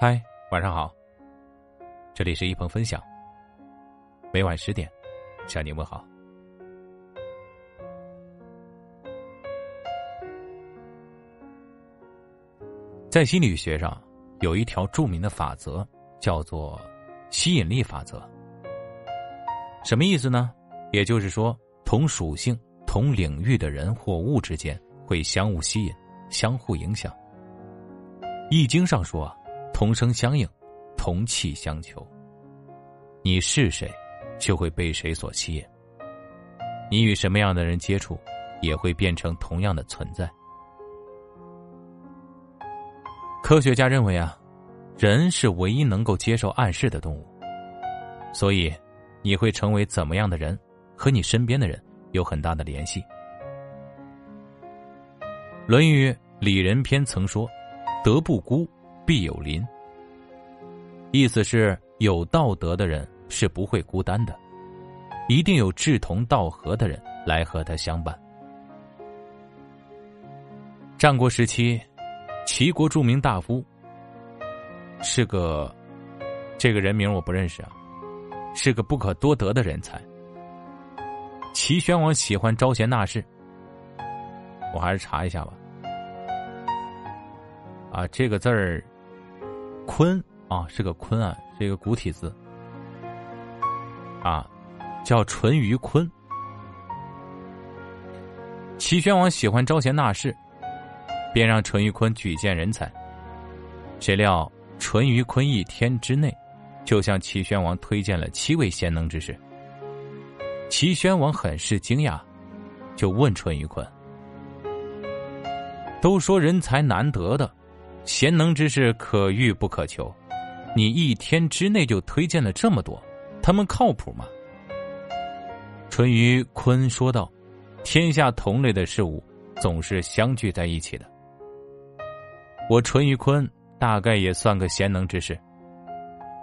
嗨，晚上好。这里是一鹏分享。每晚十点，向你问好。在心理学上，有一条著名的法则，叫做吸引力法则。什么意思呢？也就是说，同属性、同领域的人或物之间会相互吸引、相互影响。易经上说。同声相应，同气相求。你是谁，就会被谁所吸引。你与什么样的人接触，也会变成同样的存在。科学家认为啊，人是唯一能够接受暗示的动物，所以你会成为怎么样的人，和你身边的人有很大的联系。《论语·里仁篇》曾说：“德不孤。”必有邻，意思是有道德的人是不会孤单的，一定有志同道合的人来和他相伴。战国时期，齐国著名大夫是个，这个人名我不认识啊，是个不可多得的人才。齐宣王喜欢招贤纳士，我还是查一下吧。啊，这个字儿。啊，是个鲲啊，是一个古体字啊，叫淳于髡。齐宣王喜欢招贤纳士，便让淳于髡举荐人才。谁料淳于髡一天之内，就向齐宣王推荐了七位贤能之士。齐宣王很是惊讶，就问淳于髡：“都说人才难得的。”贤能之士可遇不可求，你一天之内就推荐了这么多，他们靠谱吗？淳于髡说道：“天下同类的事物总是相聚在一起的。我淳于髡大概也算个贤能之士，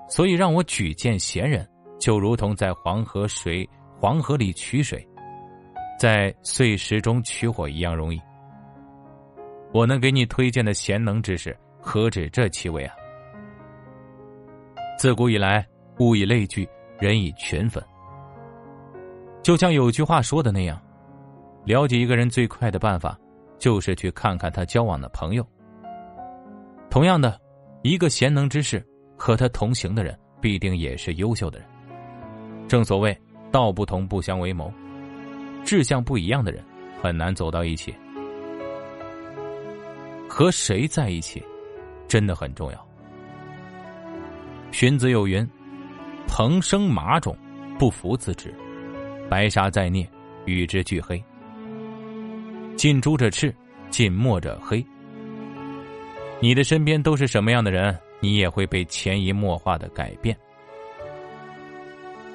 所以让我举荐贤人，就如同在黄河水黄河里取水，在碎石中取火一样容易。”我能给你推荐的贤能之士，何止这七位啊？自古以来，物以类聚，人以群分。就像有句话说的那样，了解一个人最快的办法，就是去看看他交往的朋友。同样的，一个贤能之士和他同行的人，必定也是优秀的人。正所谓，道不同不相为谋，志向不一样的人，很难走到一起。和谁在一起，真的很重要。荀子有云：“蓬生马种，不服自之；白沙在涅，与之俱黑。近朱者赤，近墨者黑。”你的身边都是什么样的人，你也会被潜移默化的改变。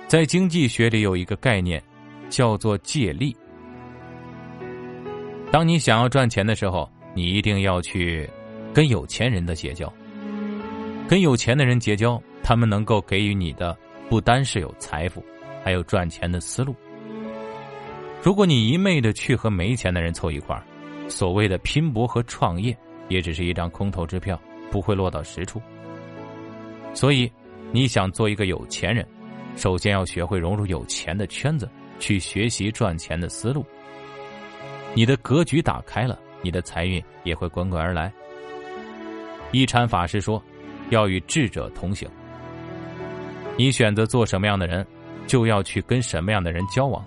在经济学里有一个概念，叫做借力。当你想要赚钱的时候。你一定要去跟有钱人的结交，跟有钱的人结交，他们能够给予你的不单是有财富，还有赚钱的思路。如果你一昧的去和没钱的人凑一块儿，所谓的拼搏和创业也只是一张空头支票，不会落到实处。所以，你想做一个有钱人，首先要学会融入有钱的圈子，去学习赚钱的思路。你的格局打开了。你的财运也会滚滚而来。一禅法师说：“要与智者同行。你选择做什么样的人，就要去跟什么样的人交往。”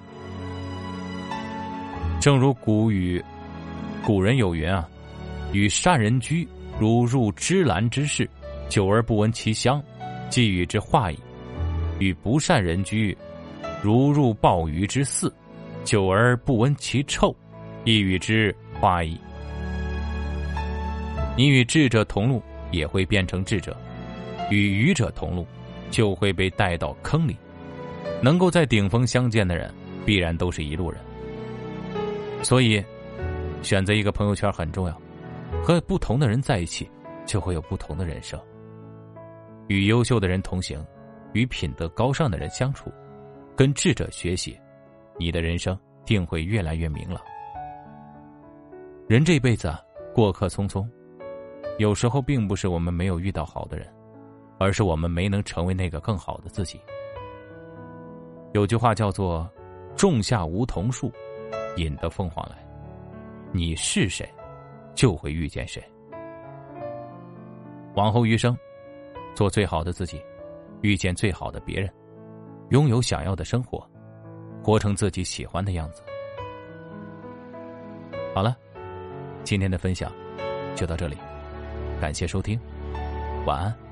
正如古语，古人有云啊：“与善人居，如入芝兰之室，久而不闻其香，即与之化矣；与不善人居，如入鲍鱼之肆，久而不闻其臭，亦与之。”化矣。你与智者同路，也会变成智者；与愚者同路，就会被带到坑里。能够在顶峰相见的人，必然都是一路人。所以，选择一个朋友圈很重要。和不同的人在一起，就会有不同的人生。与优秀的人同行，与品德高尚的人相处，跟智者学习，你的人生定会越来越明朗。人这辈子，过客匆匆，有时候并不是我们没有遇到好的人，而是我们没能成为那个更好的自己。有句话叫做“种下梧桐树，引得凤凰来”，你是谁，就会遇见谁。往后余生，做最好的自己，遇见最好的别人，拥有想要的生活，活成自己喜欢的样子。好了，今天的分享就到这里，感谢收听，晚安。